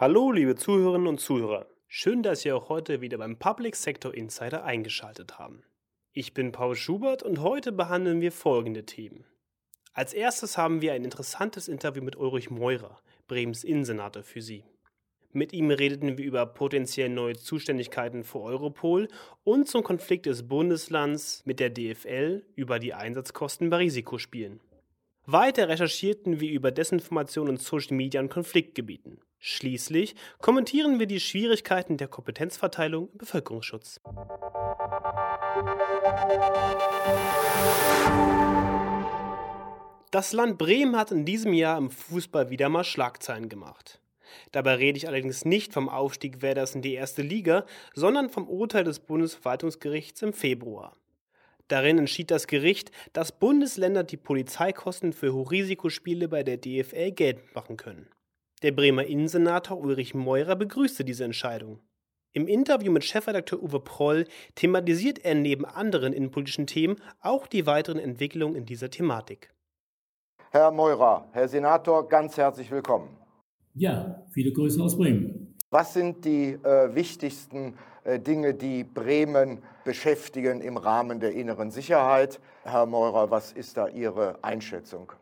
Hallo, liebe Zuhörerinnen und Zuhörer. Schön, dass Sie auch heute wieder beim Public Sector Insider eingeschaltet haben. Ich bin Paul Schubert und heute behandeln wir folgende Themen. Als erstes haben wir ein interessantes Interview mit Ulrich Meurer, Bremens Innensenator, für Sie. Mit ihm redeten wir über potenziell neue Zuständigkeiten für Europol und zum Konflikt des Bundeslands mit der DFL über die Einsatzkosten bei Risikospielen. Weiter recherchierten wir über Desinformation und Social Media in Konfliktgebieten. Schließlich kommentieren wir die Schwierigkeiten der Kompetenzverteilung im Bevölkerungsschutz. Das Land Bremen hat in diesem Jahr im Fußball wieder mal Schlagzeilen gemacht. Dabei rede ich allerdings nicht vom Aufstieg Werders in die erste Liga, sondern vom Urteil des Bundesverwaltungsgerichts im Februar. Darin entschied das Gericht, dass Bundesländer die Polizeikosten für Hochrisikospiele bei der DFL geltend machen können. Der Bremer Innensenator Ulrich Meurer begrüßte diese Entscheidung. Im Interview mit Chefredakteur Uwe Proll thematisiert er neben anderen innenpolitischen Themen auch die weiteren Entwicklungen in dieser Thematik. Herr Meurer, Herr Senator, ganz herzlich willkommen. Ja, viele Grüße aus Bremen. Was sind die äh, wichtigsten äh, Dinge, die Bremen beschäftigen im Rahmen der inneren Sicherheit? Herr Meurer, was ist da Ihre Einschätzung?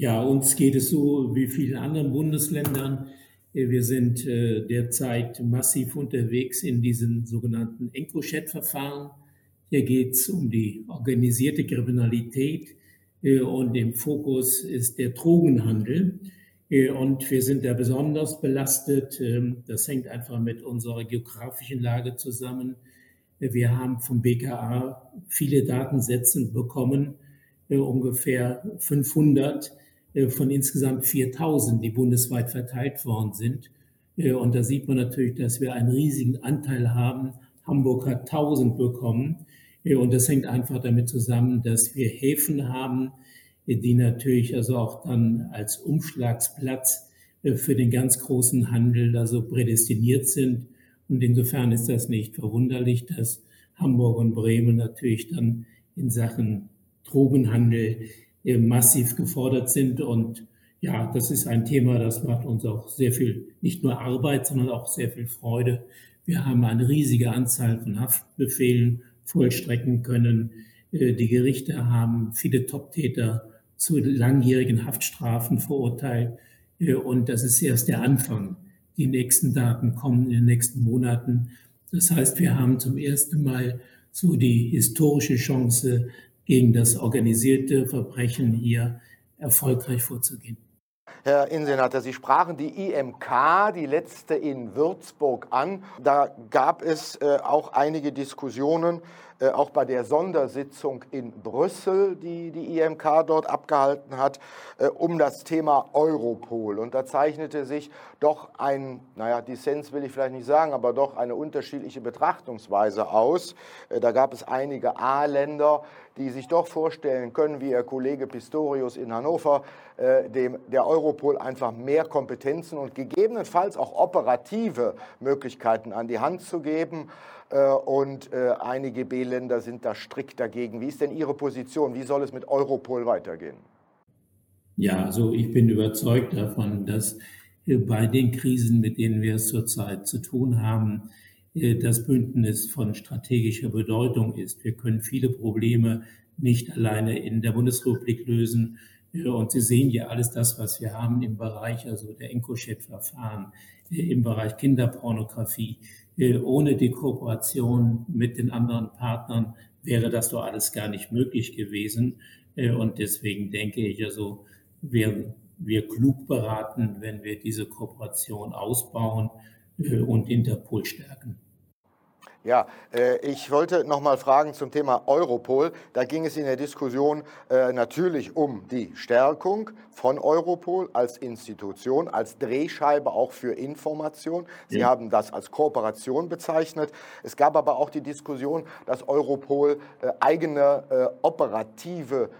Ja, uns geht es so wie vielen anderen Bundesländern. Äh, wir sind äh, derzeit massiv unterwegs in diesen sogenannten EncroChat-Verfahren. Hier geht es um die organisierte Kriminalität und im Fokus ist der Drogenhandel. Äh, und wir sind da besonders belastet. Ähm, das hängt einfach mit unserer geografischen Lage zusammen. Wir haben vom BKA viele Datensätze bekommen, äh, ungefähr 500 äh, von insgesamt 4000, die bundesweit verteilt worden sind. Und da sieht man natürlich, dass wir einen riesigen Anteil haben. Hamburg hat 1000 bekommen. Und das hängt einfach damit zusammen, dass wir Häfen haben, die natürlich also auch dann als Umschlagsplatz äh, für den ganz großen Handel also prädestiniert sind. Und insofern ist das nicht verwunderlich, dass Hamburg und Bremen natürlich dann in Sachen Drogenhandel äh, massiv gefordert sind. Und ja, das ist ein Thema, das macht uns auch sehr viel, nicht nur Arbeit, sondern auch sehr viel Freude. Wir haben eine riesige Anzahl von Haftbefehlen vollstrecken können. Äh, die Gerichte haben viele Top-Täter zu langjährigen Haftstrafen verurteilt. Äh, und das ist erst der Anfang. Die nächsten Daten kommen in den nächsten Monaten. Das heißt, wir haben zum ersten Mal so die historische Chance, gegen das organisierte Verbrechen hier erfolgreich vorzugehen. Herr Innensenator, Sie sprachen die IMK, die letzte in Würzburg, an. Da gab es äh, auch einige Diskussionen, äh, auch bei der Sondersitzung in Brüssel, die die IMK dort abgehalten hat, äh, um das Thema Europol. Und da zeichnete sich doch ein, naja, Dissens will ich vielleicht nicht sagen, aber doch eine unterschiedliche Betrachtungsweise aus. Äh, da gab es einige A-Länder, die sich doch vorstellen können, wie Ihr Kollege Pistorius in Hannover, äh, dem der Europol einfach mehr Kompetenzen und gegebenenfalls auch operative Möglichkeiten an die Hand zu geben. Äh, und äh, einige B-Länder sind da strikt dagegen. Wie ist denn Ihre Position? Wie soll es mit Europol weitergehen? Ja, also ich bin überzeugt davon, dass bei den Krisen, mit denen wir es zurzeit zu tun haben, äh, das Bündnis von strategischer Bedeutung ist. Wir können viele Probleme nicht alleine in der Bundesrepublik lösen. Und Sie sehen ja alles das, was wir haben im Bereich also der EncroChat-Verfahren, im Bereich Kinderpornografie. Ohne die Kooperation mit den anderen Partnern wäre das doch alles gar nicht möglich gewesen. Und deswegen denke ich also, wären wir klug beraten, wenn wir diese Kooperation ausbauen und Interpol stärken. Ja, äh, ich wollte noch mal fragen zum Thema Europol. Da ging es in der Diskussion äh, natürlich um die Stärkung von Europol als Institution, als Drehscheibe auch für Information. Sie ja. haben das als Kooperation bezeichnet. Es gab aber auch die Diskussion, dass Europol äh, eigene operative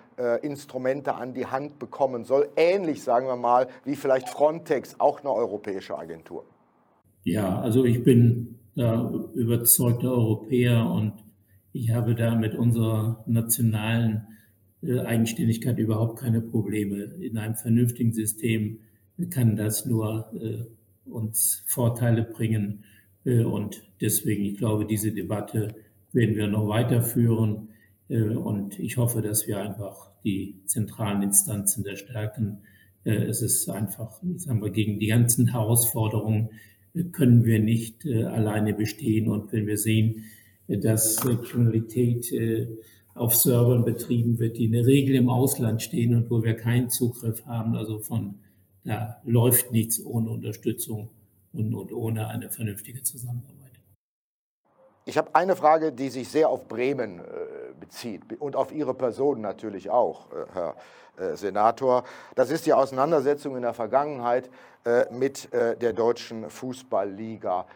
Instrumente an die Hand bekommen soll. Ähnlich, sagen wir mal, wie vielleicht Frontex, auch eine europäische Agentur. Ja, also ich bin da überzeugte Europäer und ich habe da mit unserer nationalen äh, Eigenständigkeit überhaupt keine Probleme. In einem vernünftigen System kann das nur äh, uns Vorteile bringen. Äh, und deswegen, ich glaube, diese Debatte werden wir noch weiterführen. Äh, und ich hoffe, dass wir einfach die zentralen Instanzen der stärken. Äh, es ist einfach, sagen wir, gegen die ganzen Herausforderungen können wir nicht alleine bestehen. Und wenn wir sehen, dass Kriminalität auf Servern betrieben wird, die in der Regel im Ausland stehen und wo wir keinen Zugriff haben, also von da läuft nichts ohne Unterstützung und, und ohne eine vernünftige Zusammenarbeit. Ich habe eine Frage, die sich sehr auf Bremen äh, bezieht und auf Ihre Person natürlich auch, äh, Herr äh, Senator. Das ist die Auseinandersetzung in der Vergangenheit äh, mit der deutschen Fußballliga.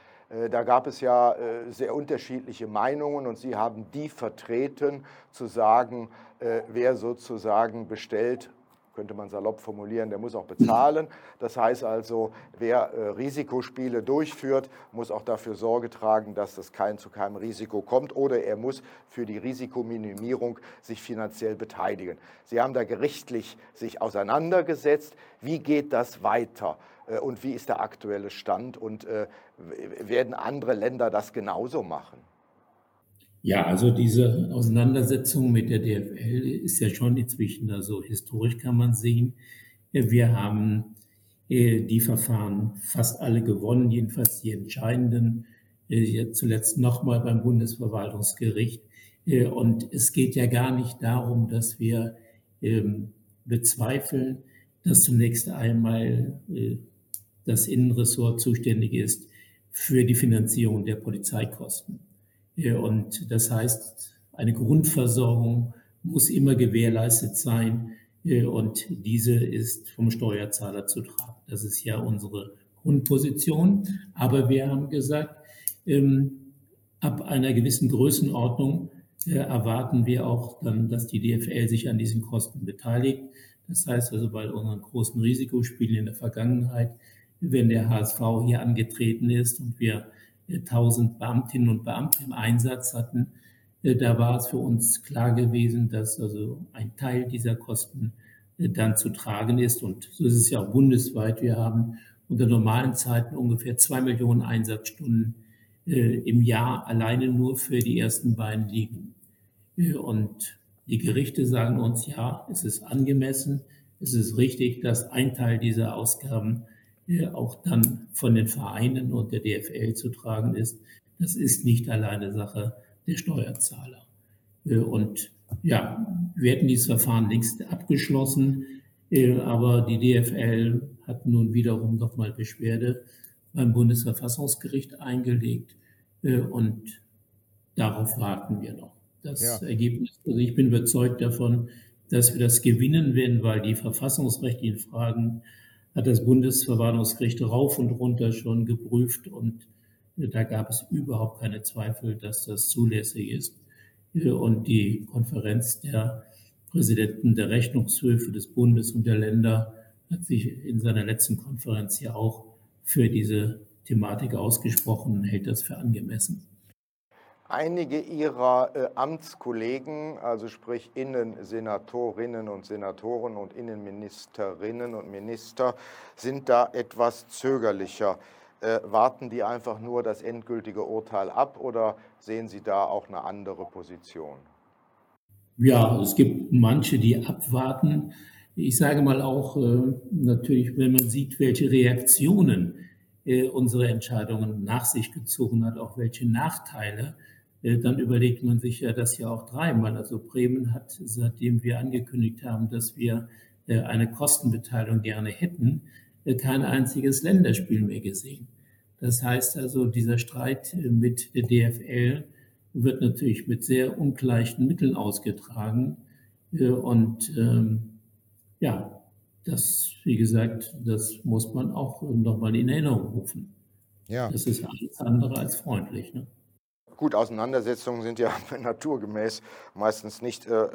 Da gab es ja sehr unterschiedliche Meinungen und Sie haben die vertreten, zu sagen, wer sozusagen bestellt könnte man salopp formulieren, der muss auch bezahlen. Das heißt also, wer äh, Risikospiele durchführt, muss auch dafür Sorge tragen, dass das kein, zu keinem Risiko kommt oder er muss für die Risikominimierung sich finanziell beteiligen. Sie haben da gerichtlich sich auseinandergesetzt. Wie geht das weiter? Äh, und wie ist der aktuelle Stand? Und äh, werden andere Länder das genauso machen? Ja, also diese Auseinandersetzung mit der DFL ist ja schon inzwischen, also historisch kann man sehen, wir haben äh, die Verfahren fast alle gewonnen, jedenfalls die entscheidenden, äh, zuletzt nochmal beim Bundesverwaltungsgericht. Äh, und es geht ja gar nicht darum, dass wir ähm, bezweifeln, dass zunächst einmal das Innenressort zuständig ist für die Finanzierung der Polizeikosten. Und das heißt, eine Grundversorgung muss immer gewährleistet sein äh, und diese ist vom Steuerzahler zu tragen. Das ist ja unsere Grundposition. Aber wir haben gesagt, ähm, ab einer gewissen Größenordnung äh, erwarten wir auch dann, dass die DFL sich an diesen Kosten beteiligt. Das heißt also bei unseren großen Risikospielen in der Vergangenheit, wenn der HSV hier angetreten ist und wir 1000 Beamtinnen und Beamte im Einsatz hatten, äh, da war es für uns klar gewesen, dass also ein Teil dieser Kosten äh, dann zu tragen ist. Und so ist es ja auch bundesweit. Wir haben unter normalen Zeiten ungefähr zwei Millionen Einsatzstunden äh, im Jahr alleine nur für die ersten beiden Ligen. Und die Gerichte sagen uns, ja, es ist angemessen, es ist richtig, dass ein Teil dieser Ausgaben auch dann von den Vereinen und der DFL zu tragen ist. Das ist nicht alleine Sache der Steuerzahler. Äh, und ja, wir hätten dieses Verfahren längst abgeschlossen, äh, aber die DFL hat nun wiederum nochmal Beschwerde beim Bundesverfassungsgericht eingelegt äh, und darauf warten wir noch. Das ja. Ergebnis, also ich bin überzeugt davon, dass wir das gewinnen werden, weil die verfassungsrechtlichen Fragen hat das Bundesverwaltungsgericht rauf und runter schon geprüft und äh, da gab es überhaupt keine Zweifel, dass das zulässig ist. Äh, und die Konferenz der Präsidenten der Rechnungshöfe des Bundes und der Länder hat sich in seiner letzten Konferenz ja auch für diese Thematik ausgesprochen und hält das für angemessen. Einige Ihrer äh, Amtskollegen, also sprich Innensenatorinnen und Senatoren und Innenministerinnen und Minister, sind da etwas zögerlicher. Äh, warten die einfach nur das endgültige Urteil ab oder sehen Sie da auch eine andere Position? Ja, es gibt manche, die abwarten. Ich sage mal auch äh, natürlich, wenn man sieht, welche Reaktionen unsere Entscheidungen nach sich gezogen hat, auch welche Nachteile dann überlegt man sich ja das ja auch dreimal. Also Bremen hat, seitdem wir angekündigt haben, dass wir äh, eine Kostenbeteiligung gerne hätten, äh, kein einziges Länderspiel mehr gesehen. Das heißt also, dieser Streit mit der DFL wird natürlich mit sehr ungleichen Mitteln ausgetragen. Und ähm, ja, das, wie gesagt, das muss man auch nochmal in Erinnerung rufen. Ja. Das ist alles andere als freundlich. Ne? Gut, Auseinandersetzungen sind ja naturgemäß meistens nicht äh, äh,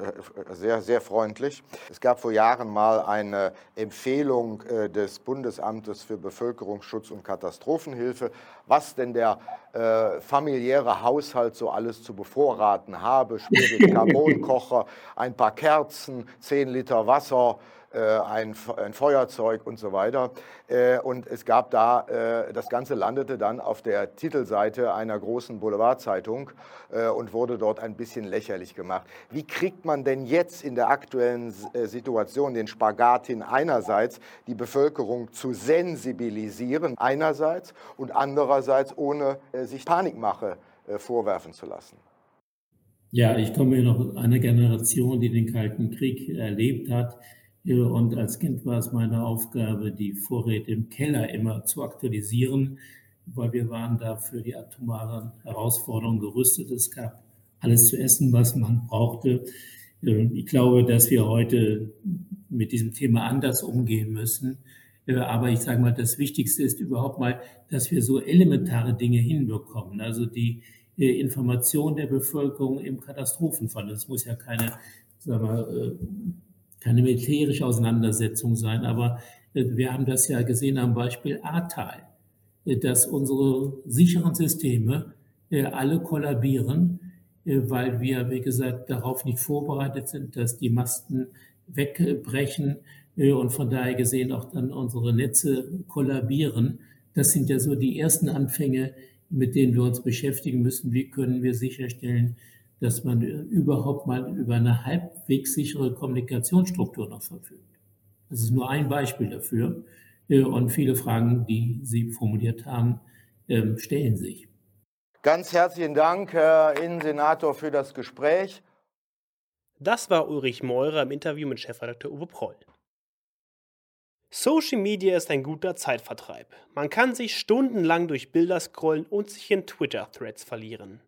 sehr, sehr freundlich. Es gab vor Jahren mal eine Empfehlung äh, des Bundesamtes für Bevölkerungsschutz und Katastrophenhilfe, was denn der äh, familiäre Haushalt so alles zu bevorraten habe. Sprich, Carbonkocher, ein paar Kerzen, 10 Liter Wasser, ein, ein, Feuerzeug und so weiter. Äh, und es gab da, äh, das Ganze landete dann auf der Titelseite einer großen Boulevardzeitung und wurde dort ein bisschen lächerlich gemacht. Wie kriegt man denn jetzt in der aktuellen Situation den Spagat hin, einerseits die Bevölkerung zu sensibilisieren, einerseits und andererseits ohne sich Panikmache vorwerfen zu lassen? Ja, ich komme ja noch einer Generation, die den Kalten Krieg erlebt hat. Und als Kind war es meine Aufgabe, die Vorräte im Keller immer zu aktualisieren, weil wir waren da für die atomaren Herausforderungen gerüstet. Es gab alles zu essen, was man brauchte. Ich glaube, dass wir heute mit diesem Thema anders umgehen müssen. Aber ich sage mal, das Wichtigste ist überhaupt mal, dass wir so elementare Dinge hinbekommen. Also die Information der Bevölkerung im Katastrophenfall. Das muss ja keine, sagen wir, keine militärische Auseinandersetzung sein, aber äh, wir haben das ja gesehen am Beispiel Ahrtal, äh, dass unsere sicheren Systeme äh, alle kollabieren, weil wir, wie gesagt, darauf nicht vorbereitet sind, dass die Masten wegbrechen und von daher gesehen auch dann unsere Netze kollabieren. Das sind ja so die ersten Anfänge, mit denen wir uns beschäftigen müssen. Wie können wir sicherstellen, dass man überhaupt mal über eine halbwegs sichere Kommunikationsstruktur noch verfügt. Das ist nur ein Beispiel dafür. Äh, und viele Fragen, die Sie formuliert haben, ähm, stellen sich. Ganz herzlichen Dank, Herr Innensenator, für das Gespräch. Das war Ulrich Meurer im Interview mit Chefredakteur Uwe Proll. Social Media ist ein guter Zeitvertreib. Man kann sich stundenlang durch Bilder scrollen und sich in Twitter-Threads verlieren.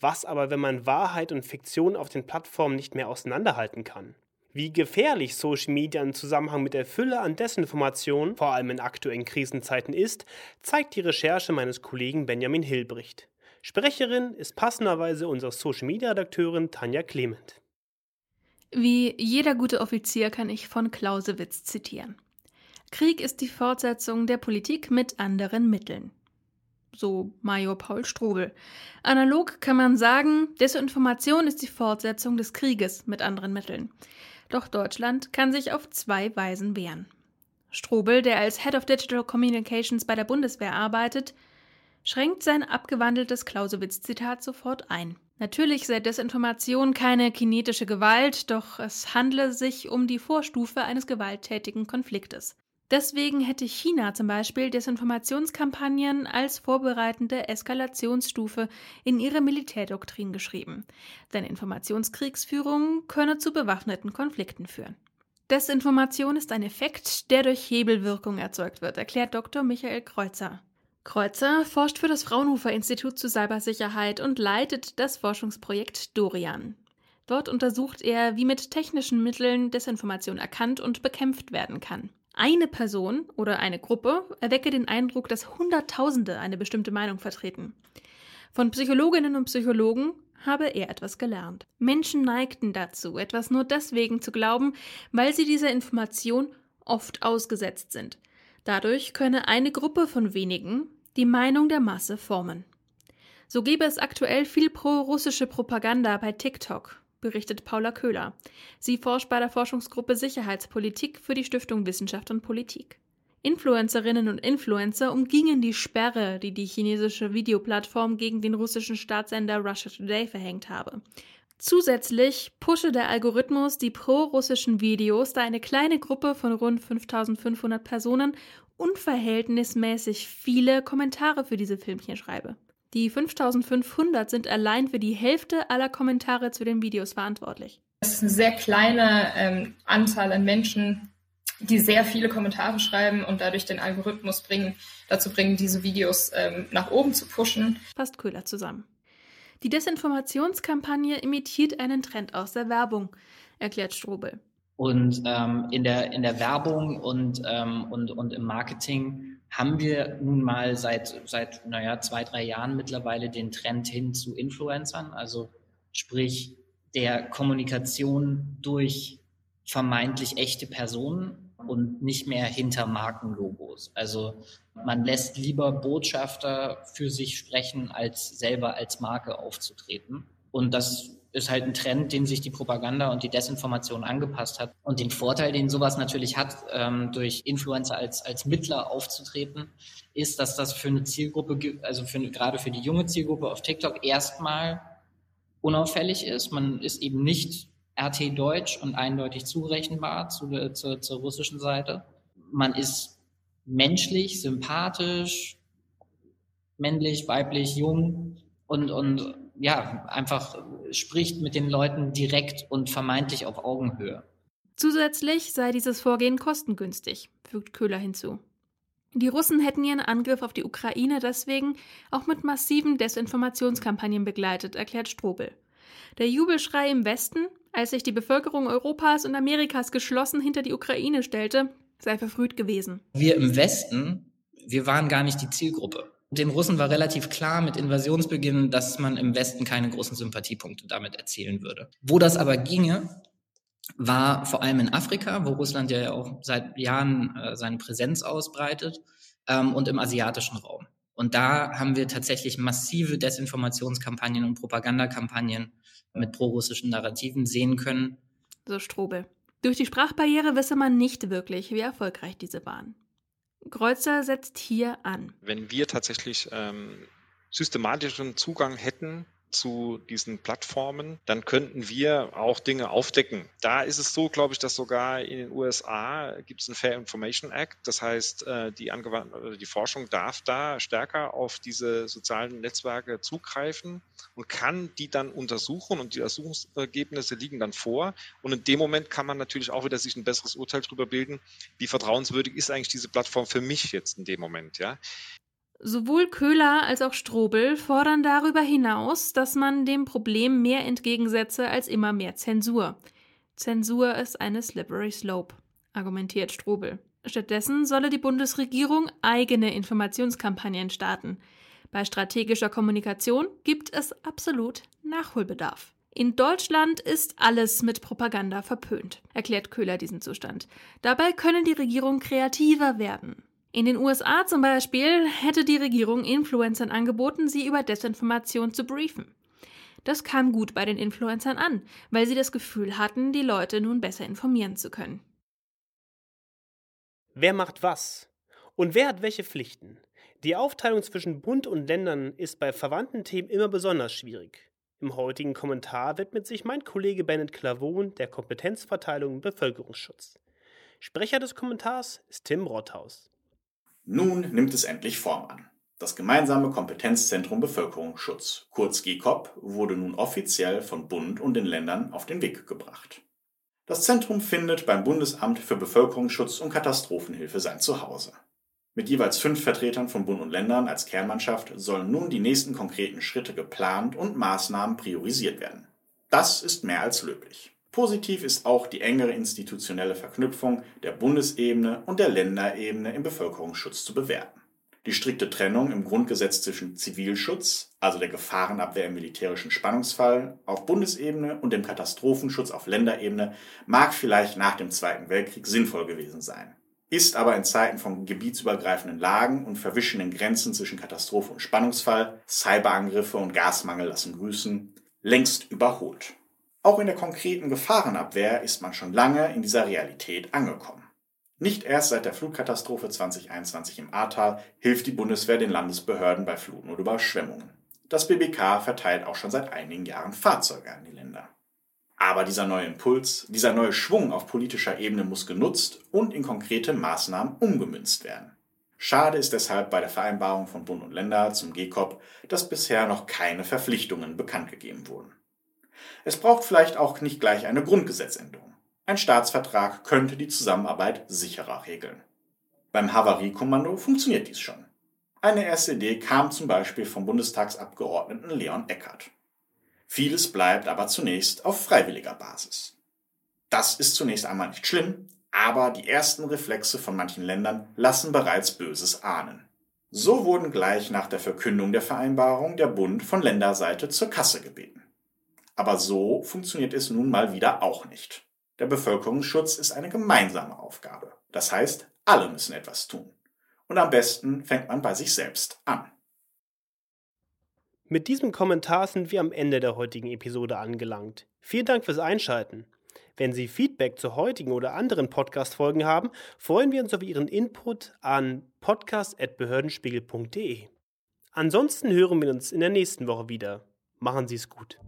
Was aber, wenn man Wahrheit und Fiktion auf den Plattformen nicht mehr auseinanderhalten kann? Wie gefährlich Social Media im Zusammenhang mit der Fülle an Desinformationen, vor allem in aktuellen Krisenzeiten ist, zeigt die Recherche meines Kollegen Benjamin Hilbricht. Sprecherin ist passenderweise unsere Social Media Redakteurin Tanja Clement. Wie jeder gute Offizier kann ich von Clausewitz zitieren. Krieg ist die Fortsetzung der Politik mit anderen Mitteln so Major Paul Strobel. Analog kann man sagen, Desinformation ist die Fortsetzung des Krieges mit anderen Mitteln. Doch Deutschland kann sich auf zwei Weisen wehren. Strobel, der als Head of Digital Communications bei der Bundeswehr arbeitet, schränkt sein abgewandeltes Clausewitz-Zitat sofort ein. Natürlich sei Desinformation keine kinetische Gewalt, doch es handle sich um die Vorstufe eines gewalttätigen Konfliktes. Deswegen hätte China zum Beispiel Desinformationskampagnen als vorbereitende Eskalationsstufe in ihre Militärdoktrin geschrieben. Denn Informationskriegsführung könne zu bewaffneten Konflikten führen. Desinformation ist ein Effekt, der durch Hebelwirkung erzeugt wird, erklärt Dr. Michael Kreuzer. Kreuzer forscht für das Fraunhofer Institut zur Cybersicherheit und leitet das Forschungsprojekt Dorian. Dort untersucht er, wie mit technischen Mitteln Desinformation erkannt und bekämpft werden kann. Eine Person oder eine Gruppe erwecke den Eindruck, dass Hunderttausende eine bestimmte Meinung vertreten. Von Psychologinnen und Psychologen habe er etwas gelernt. Menschen neigten dazu, etwas nur deswegen zu glauben, weil sie dieser Information oft ausgesetzt sind. Dadurch könne eine Gruppe von wenigen die Meinung der Masse formen. So gebe es aktuell viel pro-russische Propaganda bei TikTok, berichtet Paula Köhler. Sie forscht bei der Forschungsgruppe Sicherheitspolitik für die Stiftung Wissenschaft und Politik. Influencerinnen und Influencer umgingen die Sperre, die die chinesische Videoplattform gegen den russischen Staatssender Russia Today verhängt habe. Zusätzlich pushe der Algorithmus die pro-russischen Videos, da eine kleine Gruppe von rund 5500 Personen unverhältnismäßig viele Kommentare für diese Filmchen schreibe. Die 5500 sind allein für die Hälfte aller Kommentare zu den Videos verantwortlich. Es ist ein sehr kleiner ähm, Anteil an Menschen, die sehr viele Kommentare schreiben und dadurch den Algorithmus bringen, dazu bringen, diese Videos ähm, nach oben zu pushen. Passt Köhler zusammen. Die Desinformationskampagne imitiert einen Trend aus der Werbung, erklärt Strobel. Und ähm, in, der, in der Werbung und, ähm, und, und im Marketing haben wir nun mal seit, seit naja, zwei, drei Jahren mittlerweile den Trend hin zu Influencern, also sprich der Kommunikation durch vermeintlich echte Personen und nicht mehr hinter Markenlogos. Also man lässt lieber Botschafter für sich sprechen, als selber als Marke aufzutreten. Und das ist halt ein Trend, den sich die Propaganda und die Desinformation angepasst hat. Und den Vorteil, den sowas natürlich hat, ähm, durch Influencer als, als Mittler aufzutreten, ist, dass das für eine Zielgruppe, also für, gerade für die junge Zielgruppe auf TikTok erstmal unauffällig ist. Man ist eben nicht RT Deutsch und eindeutig zurechenbar zu, zu, zur russischen Seite. Man ist menschlich, sympathisch, männlich, weiblich, jung und, und ja, einfach spricht mit den Leuten direkt und vermeintlich auf Augenhöhe. Zusätzlich sei dieses Vorgehen kostengünstig, fügt Köhler hinzu. Die Russen hätten ihren Angriff auf die Ukraine deswegen auch mit massiven Desinformationskampagnen begleitet, erklärt Strobel. Der Jubelschrei im Westen, als sich die Bevölkerung Europas und Amerikas geschlossen hinter die Ukraine stellte, sei verfrüht gewesen. Wir im Westen, wir waren gar nicht die Zielgruppe. Den Russen war relativ klar mit Invasionsbeginn, dass man im Westen keine großen Sympathiepunkte damit erzielen würde. Wo das aber ginge, war vor allem in Afrika, wo Russland ja auch seit Jahren äh, seine Präsenz ausbreitet, ähm, und im asiatischen Raum. Und da haben wir tatsächlich massive Desinformationskampagnen und Propagandakampagnen mit prorussischen Narrativen sehen können. So Strobel. Durch die Sprachbarriere wisse man nicht wirklich, wie erfolgreich diese waren. Kreuzer setzt hier an. Wenn wir tatsächlich ähm, systematischen Zugang hätten zu diesen Plattformen, dann könnten wir auch Dinge aufdecken. Da ist es so, glaube ich, dass sogar in den USA gibt es einen Fair Information Act. Das heißt, äh, die, die Forschung darf da stärker auf diese sozialen Netzwerke zugreifen und kann die dann untersuchen und die Untersuchungsergebnisse liegen dann vor. Und in dem Moment kann man natürlich auch wieder sich ein besseres Urteil darüber bilden, wie vertrauenswürdig ist eigentlich diese Plattform für mich jetzt in dem Moment. Ja. Sowohl Köhler als auch Strobel fordern darüber hinaus, dass man dem Problem mehr entgegensetze als immer mehr Zensur. Zensur ist eine slippery slope, argumentiert Strobel. Stattdessen solle die Bundesregierung eigene Informationskampagnen starten. Bei strategischer Kommunikation gibt es absolut Nachholbedarf. In Deutschland ist alles mit Propaganda verpönt, erklärt Köhler diesen Zustand. Dabei können die Regierungen kreativer werden. In den USA zum Beispiel hätte die Regierung Influencern angeboten, sie über Desinformation zu briefen. Das kam gut bei den Influencern an, weil sie das Gefühl hatten, die Leute nun besser informieren zu können. Wer macht was? Und wer hat welche Pflichten? Die Aufteilung zwischen Bund und Ländern ist bei verwandten Themen immer besonders schwierig. Im heutigen Kommentar widmet sich mein Kollege Bennett Clavon der Kompetenzverteilung im Bevölkerungsschutz. Sprecher des Kommentars ist Tim Rothaus. Nun nimmt es endlich Form an. Das gemeinsame Kompetenzzentrum Bevölkerungsschutz, kurz GCOP, wurde nun offiziell von Bund und den Ländern auf den Weg gebracht. Das Zentrum findet beim Bundesamt für Bevölkerungsschutz und Katastrophenhilfe sein Zuhause. Mit jeweils fünf Vertretern von Bund und Ländern als Kernmannschaft sollen nun die nächsten konkreten Schritte geplant und Maßnahmen priorisiert werden. Das ist mehr als löblich. Positiv ist auch die engere institutionelle Verknüpfung der Bundesebene und der Länderebene im Bevölkerungsschutz zu bewerten. Die strikte Trennung im Grundgesetz zwischen Zivilschutz, also der Gefahrenabwehr im militärischen Spannungsfall, auf Bundesebene und dem Katastrophenschutz auf Länderebene mag vielleicht nach dem Zweiten Weltkrieg sinnvoll gewesen sein, ist aber in Zeiten von gebietsübergreifenden Lagen und verwischenden Grenzen zwischen Katastrophe und Spannungsfall, Cyberangriffe und Gasmangel lassen grüßen, längst überholt. Auch in der konkreten Gefahrenabwehr ist man schon lange in dieser Realität angekommen. Nicht erst seit der Flutkatastrophe 2021 im Ahrtal hilft die Bundeswehr den Landesbehörden bei Fluten oder Überschwemmungen. Das BBK verteilt auch schon seit einigen Jahren Fahrzeuge an die Länder. Aber dieser neue Impuls, dieser neue Schwung auf politischer Ebene muss genutzt und in konkrete Maßnahmen umgemünzt werden. Schade ist deshalb bei der Vereinbarung von Bund und Länder zum GCOP, dass bisher noch keine Verpflichtungen bekannt gegeben wurden. Es braucht vielleicht auch nicht gleich eine Grundgesetzänderung. Ein Staatsvertrag könnte die Zusammenarbeit sicherer regeln. Beim Havariekommando funktioniert dies schon. Eine erste Idee kam zum Beispiel vom Bundestagsabgeordneten Leon Eckert. Vieles bleibt aber zunächst auf freiwilliger Basis. Das ist zunächst einmal nicht schlimm, aber die ersten Reflexe von manchen Ländern lassen bereits Böses ahnen. So wurden gleich nach der Verkündung der Vereinbarung der Bund von Länderseite zur Kasse gebeten. Aber so funktioniert es nun mal wieder auch nicht. Der Bevölkerungsschutz ist eine gemeinsame Aufgabe. Das heißt, alle müssen etwas tun. Und am besten fängt man bei sich selbst an. Mit diesem Kommentar sind wir am Ende der heutigen Episode angelangt. Vielen Dank fürs Einschalten. Wenn Sie Feedback zu heutigen oder anderen Podcast-Folgen haben, freuen wir uns auf Ihren Input an podcast.behördenspiegel.de. Ansonsten hören wir uns in der nächsten Woche wieder. Machen Sie es gut.